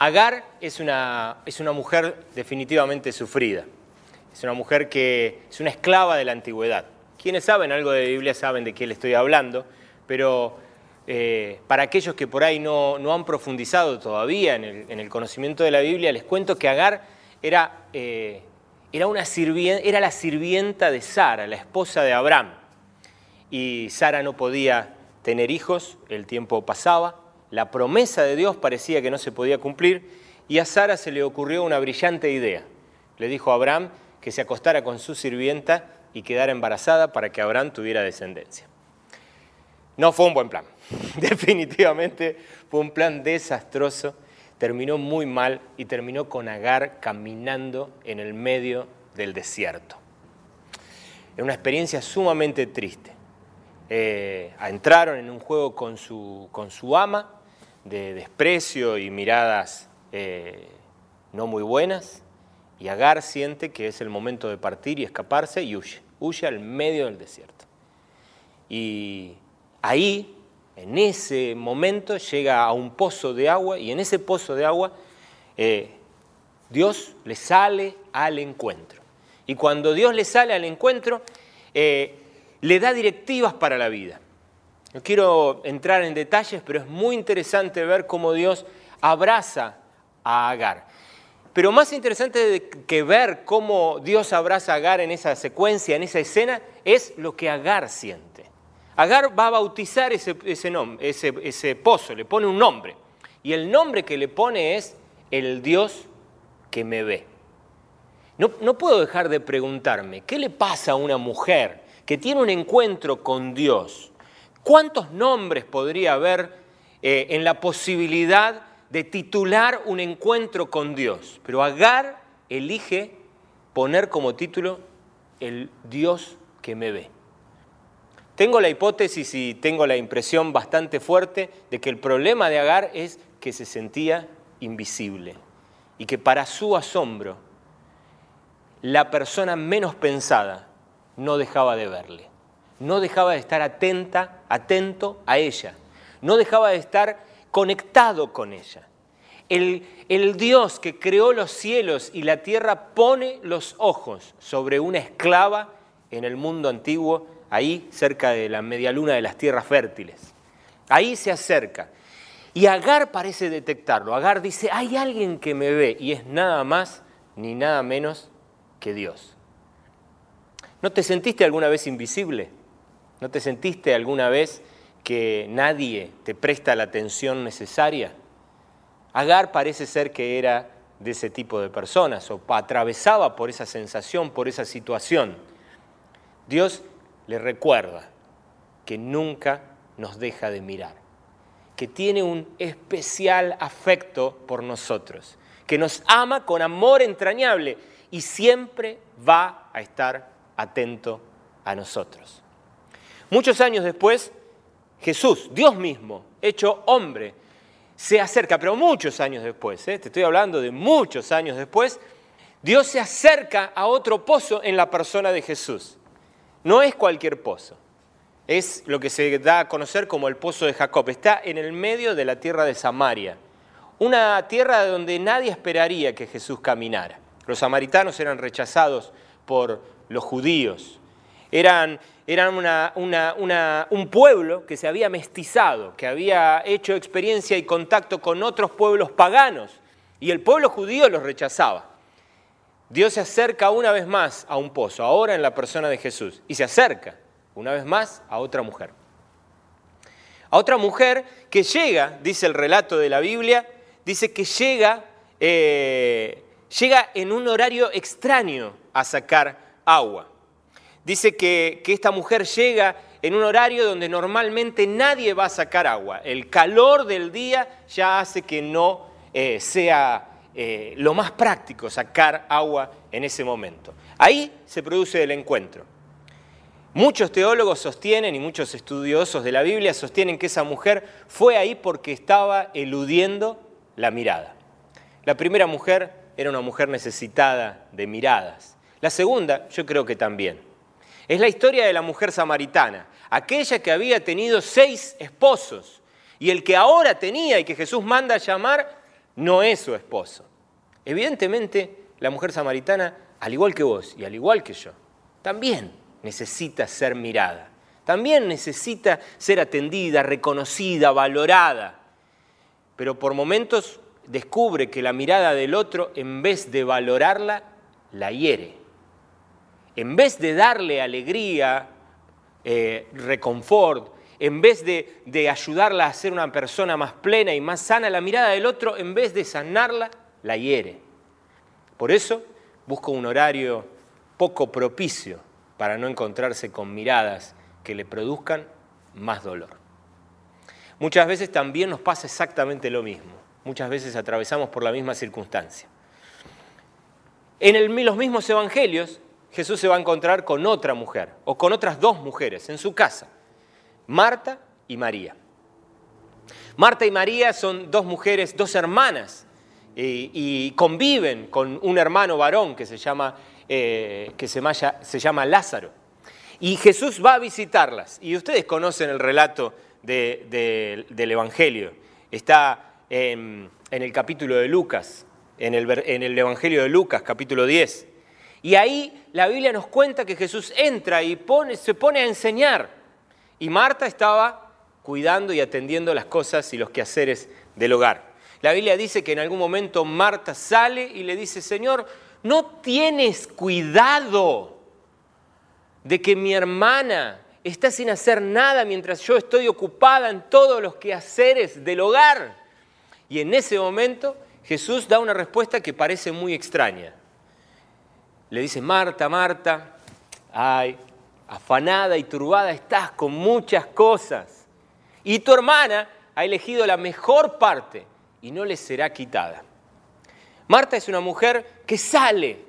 Agar es una, es una mujer definitivamente sufrida. Es una mujer que es una esclava de la antigüedad. Quienes saben algo de Biblia saben de qué le estoy hablando, pero eh, para aquellos que por ahí no, no han profundizado todavía en el, en el, conocimiento de la Biblia, les cuento que Agar era, eh, era, una sirvien, era la sirvienta de Sara, la esposa de Abraham. Y Sara no podía tener hijos, el tiempo pasaba, la promesa de Dios parecía que no se podía cumplir, y a Sara se le ocurrió una brillante idea. Le dijo a Abraham que se acostara con su sirvienta y quedara embarazada para que Abraham tuviera descendencia. No fue un buen plan. Definitivamente fue un plan desastroso. Terminó muy mal y terminó con Agar caminando en el medio del desierto. Era una experiencia sumamente triste. Eh, entraron en un juego con su, con su ama de desprecio y miradas eh, no muy buenas. Y Agar siente que es el momento de partir y escaparse y huye. Huye al medio del desierto. Y ahí, en ese momento, llega a un pozo de agua y en ese pozo de agua eh, Dios le sale al encuentro. Y cuando Dios le sale al encuentro, eh, le da directivas para la vida. No quiero entrar en detalles, pero es muy interesante ver cómo Dios abraza a Agar. Pero más interesante que ver cómo Dios abraza a Agar en esa secuencia, en esa escena, es lo que Agar siente. Agar va a bautizar ese, pozo, le pone un nombre. Y el nombre que le pone es el Dios que me ve. No, puedo dejar de preguntarme, ¿qué le pasa a una mujer que tiene un encuentro con Dios? ¿Cuántos nombres podría haber eh, en la posibilidad de titular un encuentro con Dios? Pero Agar elige poner como título el Dios que me ve. Tengo la hipótesis y tengo la impresión bastante fuerte de que el problema de Agar es que se sentía invisible y que para su asombro la persona menos pensada no dejaba de verle, no dejaba de estar atenta, atento a ella, no dejaba de estar conectado con ella. El, el, Dios que creó los cielos y la tierra pone los ojos sobre una esclava en el mundo antiguo, ahí cerca de la media luna de las tierras fértiles. Ahí se acerca. Y Agar parece detectarlo. Agar dice, hay alguien que me ve y es nada más ni nada menos que Dios. ¿No te sentiste alguna vez invisible? ¿No te sentiste alguna vez que nadie te presta la atención necesaria? Agar parece ser que era de ese tipo de personas o atravesaba por esa sensación, por esa situación. Dios le recuerda que nunca nos deja de mirar, que tiene un especial afecto por nosotros, que nos ama con amor entrañable y siempre va a estar atento a nosotros. Muchos años después, Jesús, Dios mismo, hecho hombre, se acerca, pero muchos años después, ¿eh? te estoy hablando de muchos años después, Dios se acerca a otro pozo en la persona de Jesús. No es cualquier pozo, es lo que se da a conocer como el pozo de Jacob. Está en el medio de la tierra de Samaria, una tierra donde nadie esperaría que Jesús caminara. Los samaritanos eran rechazados por los judíos, eran, eran un pueblo que se había mestizado, que había hecho experiencia y contacto con otros pueblos paganos, y el pueblo judío los rechazaba. Dios se acerca una vez más a un pozo, ahora en la persona de Jesús, y se acerca una vez más a otra mujer. A otra mujer que llega, dice el relato de la Biblia, dice que llega, eh, llega en un horario extraño a sacar agua. Dice que, esta mujer llega en un horario donde normalmente nadie va a sacar agua. El calor del día ya hace que no eh, sea eh, lo más práctico sacar agua en ese momento. Ahí se produce el encuentro. Muchos teólogos sostienen y muchos estudiosos de la Biblia sostienen que esa mujer fue ahí porque estaba eludiendo la mirada. La primera mujer era una mujer necesitada de miradas. La segunda, yo creo que también. Es la historia de la mujer samaritana, aquella que había tenido seis esposos y el que ahora tenía y que Jesús manda a llamar no es su esposo. Evidentemente, la mujer samaritana, al igual que vos y al igual que yo, también necesita ser mirada, también necesita ser atendida, reconocida, valorada, pero por momentos descubre que la mirada del otro, en vez de valorarla, la hiere. En vez de darle alegría, eh, reconfort, en vez de, de ayudarla a ser una persona más plena y más sana, la mirada del otro, en vez de sanarla, la hiere. Por eso busca un horario poco propicio para no encontrarse con miradas que le produzcan más dolor. Muchas veces también nos pasa exactamente lo mismo. Muchas veces atravesamos por la misma circunstancia. En el- los mismos evangelios, Jesús se va a encontrar con otra mujer, o con otras dos mujeres, en su casa, Marta y María. Marta y María son dos mujeres, dos hermanas, y, y conviven con un hermano varón que se llama, eh, que se, se llama Lázaro. Y Jesús va a visitarlas. Y ustedes conocen el relato de- de- del Evangelio. Está en, en el capítulo de Lucas, en el, en el Evangelio de Lucas, capítulo 10. Y ahí la Biblia nos cuenta que Jesús entra y se pone a enseñar. Y Marta estaba cuidando y atendiendo las cosas y los quehaceres del hogar. La Biblia dice que en algún momento Marta sale y le dice, Señor, ¿no tienes cuidado de que mi hermana está sin hacer nada mientras yo estoy ocupada en todos los quehaceres del hogar? Y en ese momento Jesús da una respuesta que parece muy extraña. Le dice, Marta, Marta, ay, afanada y turbada estás con muchas cosas. Y tu hermana ha elegido la mejor parte y no le será quitada. Marta es una mujer que sale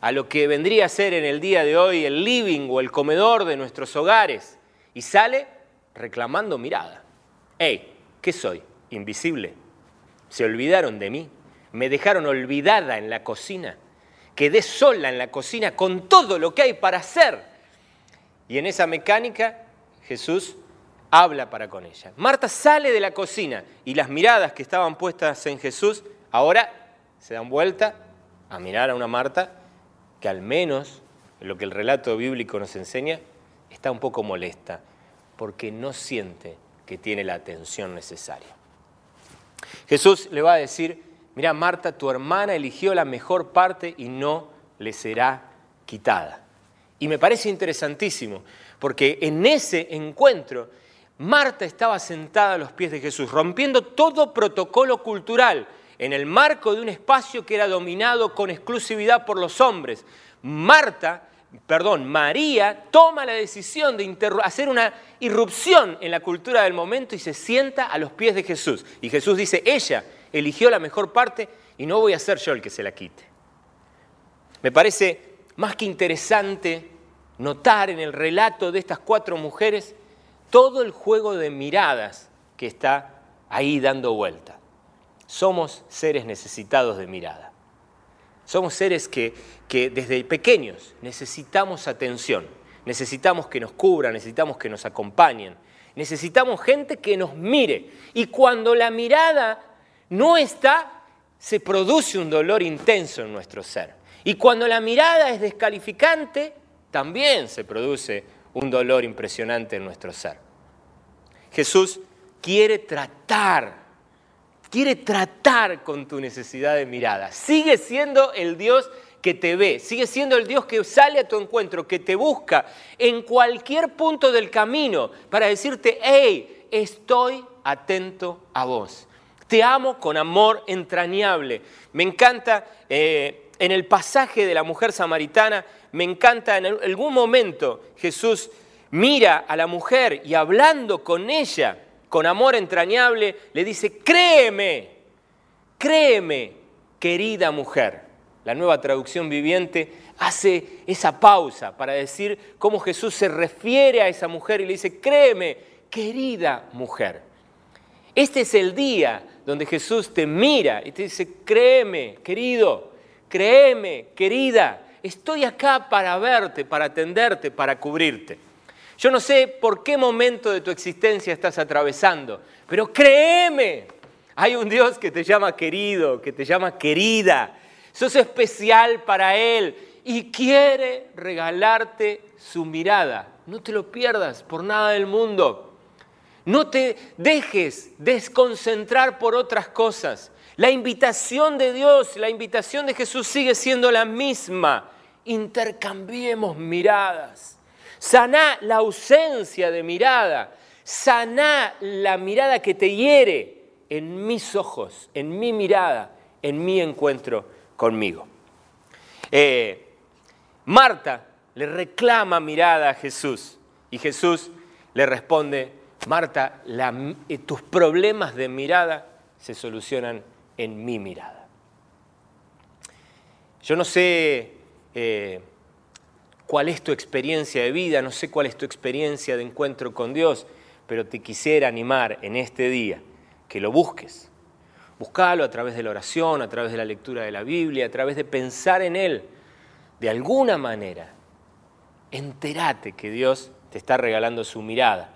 a lo que vendría a ser en el día de hoy el living o el comedor de nuestros hogares y sale reclamando mirada. Hey, ¿qué soy? ¿Invisible? ¿Se olvidaron de mí? ¿Me dejaron olvidada en la cocina? Quedé sola en la cocina con todo lo que hay para hacer. Y en esa mecánica Jesús habla para con ella. Marta sale de la cocina y las miradas que estaban puestas en Jesús ahora se dan vuelta a mirar a una Marta que al menos, en lo que el relato bíblico nos enseña, está un poco molesta porque no siente que tiene la atención necesaria. Jesús le va a decir, mira Marta, tu hermana eligió la mejor parte y no le será quitada. Y me parece interesantísimo, porque en ese encuentro Marta estaba sentada a los pies de Jesús, rompiendo todo protocolo cultural en el marco de un espacio que era dominado con exclusividad por los hombres. Marta, perdón, María toma la decisión de hacer una irrupción en la cultura del momento y se sienta a los pies de Jesús. Y Jesús dice, ella eligió la mejor parte y no voy a ser yo el que se la quite. Me parece más que interesante notar en el relato de estas cuatro mujeres todo el juego de miradas que está ahí dando vuelta. Somos seres necesitados de mirada. Somos seres que, que desde pequeños necesitamos atención, necesitamos que nos cubran, necesitamos que nos acompañen, necesitamos gente que nos mire. Y cuando la mirada no está, se produce un dolor intenso en nuestro ser. Y cuando la mirada es descalificante, también se produce un dolor impresionante en nuestro ser. Jesús quiere tratar, quiere tratar con tu necesidad de mirada. Sigue siendo el Dios que te ve, sigue siendo el Dios que sale a tu encuentro, que te busca en cualquier punto del camino para decirte, hey, estoy atento a vos. Te amo con amor entrañable. Me encanta eh, en el pasaje de la mujer samaritana, me encanta, en algún momento Jesús mira a la mujer y hablando con ella, con amor entrañable, le dice, créeme, créeme, querida mujer. La nueva traducción viviente hace esa pausa para decir cómo Jesús se refiere a esa mujer y le dice, créeme, querida mujer. Este es el día donde Jesús te mira y te dice, créeme, querido, créeme, querida, estoy acá para verte, para atenderte, para cubrirte. Yo no sé por qué momento de tu existencia estás atravesando, pero créeme, hay un Dios que te llama querido, que te llama querida. Sos especial para Él y quiere regalarte su mirada. No te lo pierdas por nada del mundo. No te dejes desconcentrar por otras cosas. La invitación de Dios, la invitación de Jesús sigue siendo la misma. Intercambiemos miradas. Saná la ausencia de mirada. Saná la mirada que te hiere en mis ojos, en mi mirada, en mi encuentro conmigo. Eh, Marta le reclama mirada a Jesús y Jesús le responde, Marta, eh, tus problemas de mirada se solucionan en mi mirada. Yo no sé eh, cuál es tu experiencia de vida, no sé cuál es tu experiencia de encuentro con Dios, pero te quisiera animar en este día que lo busques. Buscalo a través de la oración, a través de la lectura de la Biblia, a través de pensar en Él. De alguna manera, entérate que Dios te está regalando su mirada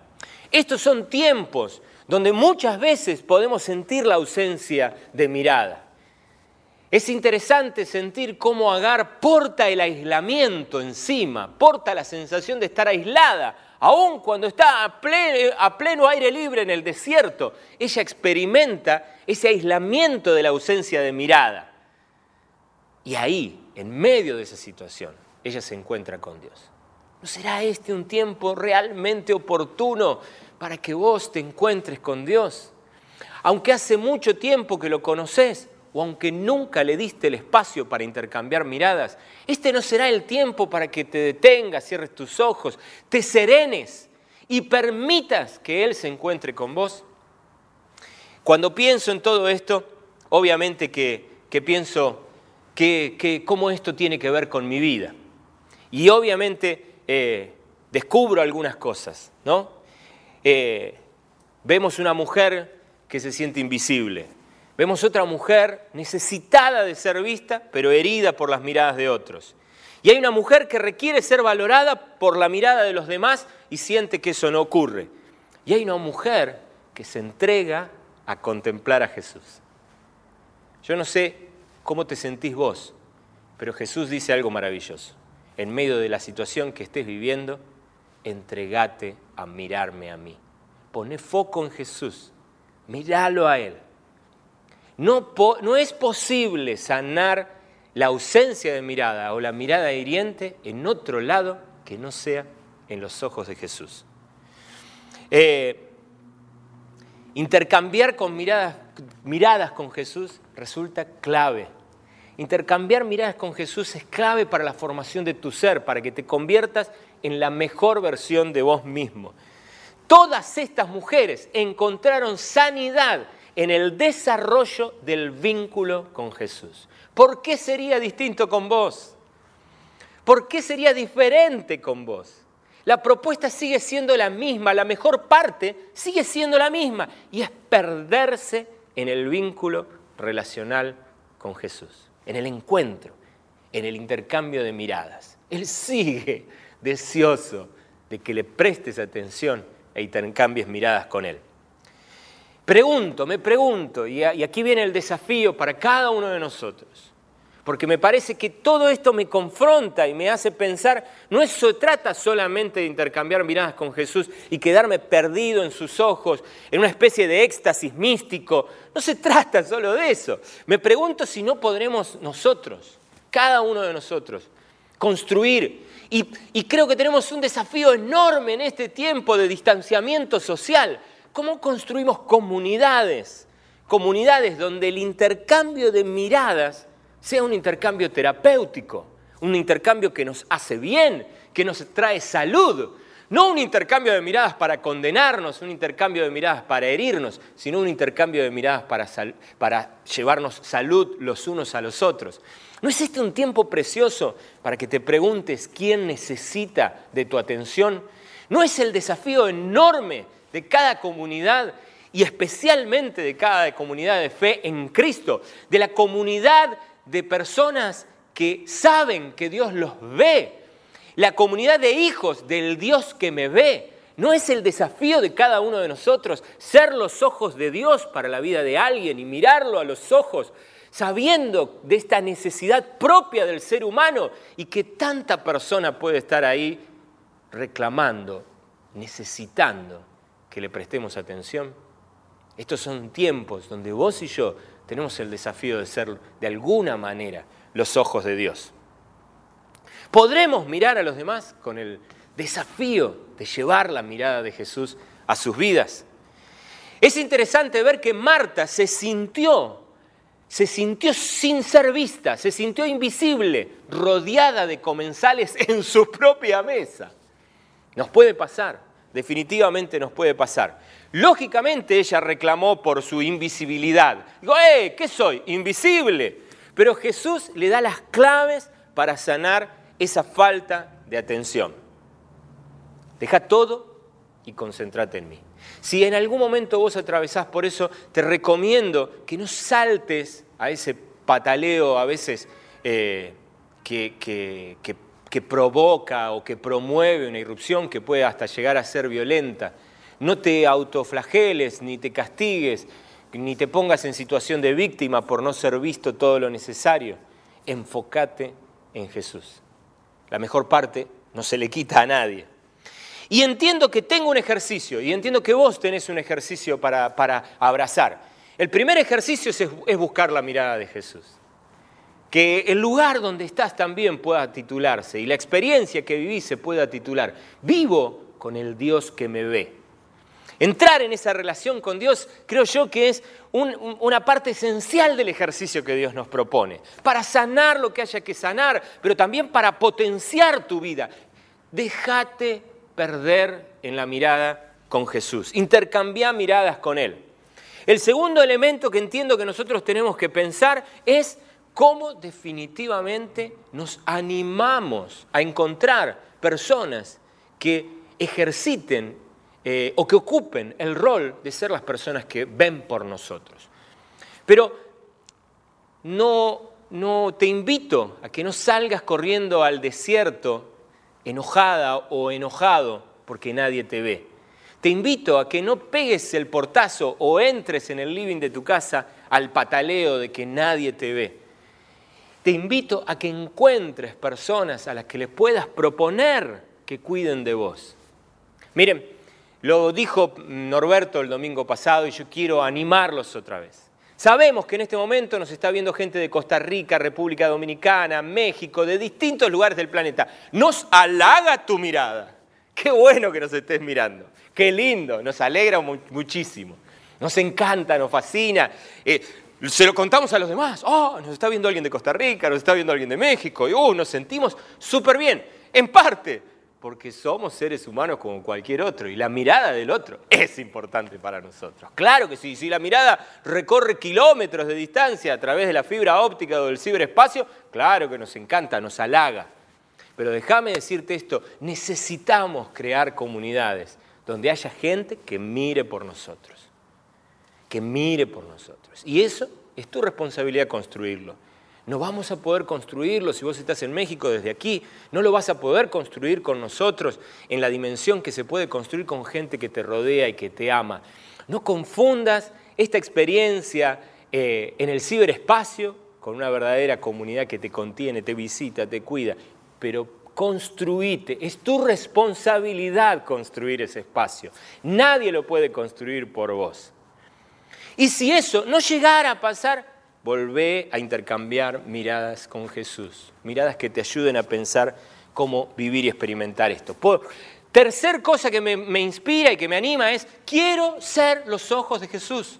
estos son tiempos donde muchas veces podemos sentir la ausencia de mirada. Es interesante sentir cómo Agar porta el aislamiento encima, porta la sensación de estar aislada, aun cuando está a pleno, a pleno, aire libre en el desierto. Ella experimenta ese aislamiento de la ausencia de mirada. Y ahí, en medio de esa situación, ella se encuentra con Dios. ¿No será este un tiempo realmente oportuno para que vos te encuentres con Dios? Aunque hace mucho tiempo que lo conoces o aunque nunca le diste el espacio para intercambiar miradas, este no será el tiempo para que te detengas, cierres tus ojos, te serenes y permitas que Él se encuentre con vos. Cuando pienso en todo esto, obviamente que, pienso que, cómo esto tiene que ver con mi vida. Y obviamente eh, descubro algunas cosas, ¿no? Eh, vemos una mujer que se siente invisible. Vemos otra mujer necesitada de ser vista, pero herida por las miradas de otros. Y hay una mujer que requiere ser valorada por la mirada de los demás y siente que eso no ocurre. Y hay una mujer que se entrega a contemplar a Jesús. Yo no sé cómo te sentís vos, pero Jesús dice algo maravilloso en medio de la situación que estés viviendo, entregate a mirarme a mí. Pone foco en Jesús, míralo a Él. No, no es posible sanar la ausencia de mirada o la mirada hiriente en otro lado que no sea en los ojos de Jesús. Eh, intercambiar con miradas, miradas con Jesús resulta clave Intercambiar miradas con Jesús es clave para la formación de tu ser, para que te conviertas en la mejor versión de vos mismo. Todas estas mujeres encontraron sanidad en el desarrollo del vínculo con Jesús. ¿Por qué sería distinto con vos? ¿Por qué sería diferente con vos? La propuesta sigue siendo la misma, la mejor parte sigue siendo la misma, y es perderse en el vínculo relacional con Jesús en el encuentro, en el intercambio de miradas. Él sigue deseoso de que le prestes atención e intercambies miradas con Él. Pregunto, me pregunto, y aquí viene el desafío para cada uno de nosotros, porque me parece que todo esto me confronta y me hace pensar, no se trata solamente de intercambiar miradas con Jesús y quedarme perdido en sus ojos, en una especie de éxtasis místico, no se trata solo de eso. Me pregunto si no podremos nosotros, cada uno de nosotros, construir, y, y creo que tenemos un desafío enorme en este tiempo de distanciamiento social, ¿cómo construimos comunidades? Comunidades donde el intercambio de miradas sea un intercambio terapéutico, un intercambio que nos hace bien, que nos trae salud. No un intercambio de miradas para condenarnos, un intercambio de miradas para herirnos, sino un intercambio de miradas para, llevarnos salud los unos a los otros. ¿No es este un tiempo precioso para que te preguntes quién necesita de tu atención? ¿No es el desafío enorme de cada comunidad y especialmente de cada comunidad de fe en Cristo, de la comunidad de personas que saben que Dios los ve, la comunidad de hijos del Dios que me ve? ¿No es el desafío de cada uno de nosotros ser los ojos de Dios para la vida de alguien y mirarlo a los ojos sabiendo de esta necesidad propia del ser humano y que tanta persona puede estar ahí reclamando, necesitando que le prestemos atención? Estos son tiempos donde vos y yo tenemos el desafío de ser de alguna manera los ojos de Dios. Podremos mirar a los demás con el desafío de llevar la mirada de Jesús a sus vidas. Es interesante ver que Marta se sintió, se sintió sin ser vista, se sintió invisible, rodeada de comensales en su propia mesa. Nos puede pasar, definitivamente nos puede pasar. Lógicamente ella reclamó por su invisibilidad. Digo, ¡eh! ¿Qué soy? Invisible. Pero Jesús le da las claves para sanar esa falta de atención. Deja todo y concéntrate en mí. Si en algún momento vos atravesás por eso, te recomiendo que no saltes a ese pataleo a veces eh, que, que- provoca o que promueve una irrupción que puede hasta llegar a ser violenta. No te autoflageles, ni te castigues, ni te pongas en situación de víctima por no ser visto todo lo necesario. Enfócate en Jesús. La mejor parte no se le quita a nadie. Y entiendo que tengo un ejercicio, y entiendo que vos tenés un ejercicio para, para abrazar. El primer ejercicio es, es buscar la mirada de Jesús. Que el lugar donde estás también pueda titularse y la experiencia que vivís se pueda titular. Vivo con el Dios que me ve. Entrar en esa relación con Dios creo yo que es un- un- una parte esencial del ejercicio que Dios nos propone, para sanar lo que haya que sanar, pero también para potenciar tu vida. Déjate perder en la mirada con Jesús, intercambia miradas con Él. El segundo elemento que entiendo que nosotros tenemos que pensar es cómo definitivamente nos animamos a encontrar personas que ejerciten eh, o que ocupen el rol de ser las personas que ven por nosotros. Pero no, no te invito a que no salgas corriendo al desierto enojada o enojado porque nadie te ve. Te invito a que no pegues el portazo o entres en el living de tu casa al pataleo de que nadie te ve. Te invito a que encuentres personas a las que les puedas proponer que cuiden de vos. Miren, lo dijo Norberto el domingo pasado y yo quiero animarlos otra vez. Sabemos que en este momento nos está viendo gente de Costa Rica, República Dominicana, México, de distintos lugares del planeta. Nos halaga tu mirada. Qué bueno que nos estés mirando. Qué lindo, nos alegra mu- muchísimo. Nos encanta, nos fascina. Eh, se lo contamos a los demás. Oh, nos está viendo alguien de Costa Rica, nos está viendo alguien de México. Y uh, nos sentimos súper bien. En parte, porque somos seres humanos como cualquier otro y la mirada del otro es importante para nosotros. Claro que sí, si la mirada recorre kilómetros de distancia a través de la fibra óptica o del ciberespacio, claro que nos encanta, nos halaga. Pero déjame decirte esto, necesitamos crear comunidades donde haya gente que mire por nosotros, que mire por nosotros. Y eso es tu responsabilidad construirlo. No vamos a poder construirlo si vos estás en México desde aquí, no lo vas a poder construir con nosotros en la dimensión que se puede construir con gente que te rodea y que te ama. No confundas esta experiencia eh, en el ciberespacio con una verdadera comunidad que te contiene, te visita, te cuida, pero construite, es tu responsabilidad construir ese espacio. Nadie lo puede construir por vos. Y si eso no llegara a pasar, volvé a intercambiar miradas con Jesús, miradas que te ayuden a pensar cómo vivir y experimentar esto. Por- tercer cosa que me, me inspira y que me anima es, quiero ser los ojos de Jesús.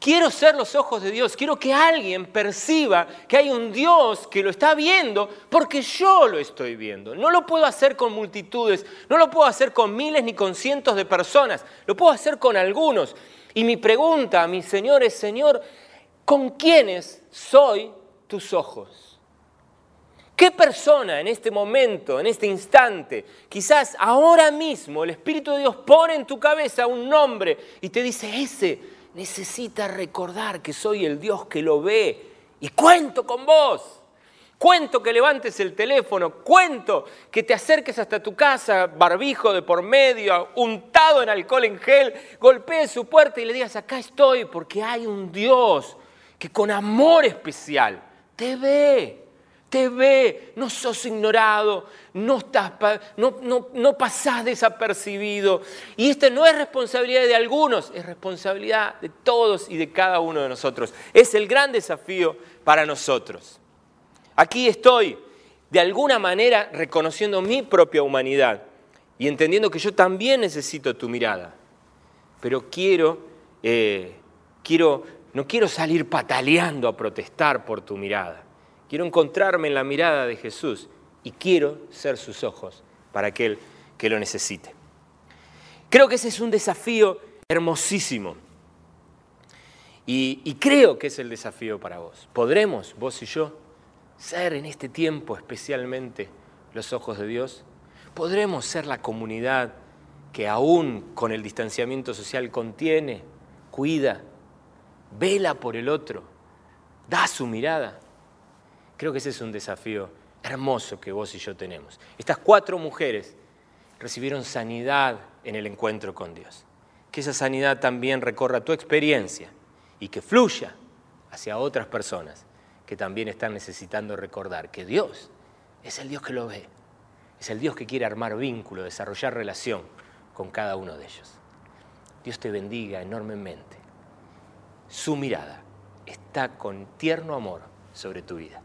Quiero ser los ojos de Dios, quiero que alguien perciba que hay un Dios que lo está viendo porque yo lo estoy viendo. No lo puedo hacer con multitudes, no lo puedo hacer con miles ni con cientos de personas, lo puedo hacer con algunos. Y mi pregunta a mi Señor es, Señor, ¿con quiénes soy tus ojos? ¿Qué persona en este momento, en este instante, quizás ahora mismo el Espíritu de Dios pone en tu cabeza un nombre y te dice, ese necesita recordar que soy el Dios que lo ve y cuento con vos. Cuento que levantes el teléfono, cuento que te acerques hasta tu casa, barbijo de por medio, untado en alcohol en gel, golpees su puerta y le digas, acá estoy porque hay un Dios que con amor especial te ve te ve, no sos ignorado, no, estás, no, no, no pasás desapercibido. Y esta no es responsabilidad de algunos, es responsabilidad de todos y de cada uno de nosotros. Es el gran desafío para nosotros. Aquí estoy, de alguna manera, reconociendo mi propia humanidad y entendiendo que yo también necesito tu mirada. Pero quiero, eh, quiero, no quiero salir pataleando a protestar por tu mirada Quiero encontrarme en la mirada de Jesús y quiero ser sus ojos para aquel que lo necesite. Creo que ese es un desafío hermosísimo. Y, creo que es el desafío para vos. ¿Podremos, vos y yo, ser en este tiempo especialmente los ojos de Dios? ¿Podremos ser la comunidad que aún con el distanciamiento social contiene, cuida, vela por el otro, da su mirada? Creo que ese es un desafío hermoso que vos y yo tenemos. Estas cuatro mujeres recibieron sanidad en el encuentro con Dios. Que esa sanidad también recorra tu experiencia y que fluya hacia otras personas que también están necesitando recordar que Dios es el Dios que lo ve, es el Dios que quiere armar vínculo, desarrollar relación con cada uno de ellos. Dios te bendiga enormemente. Su mirada está con tierno amor sobre tu vida.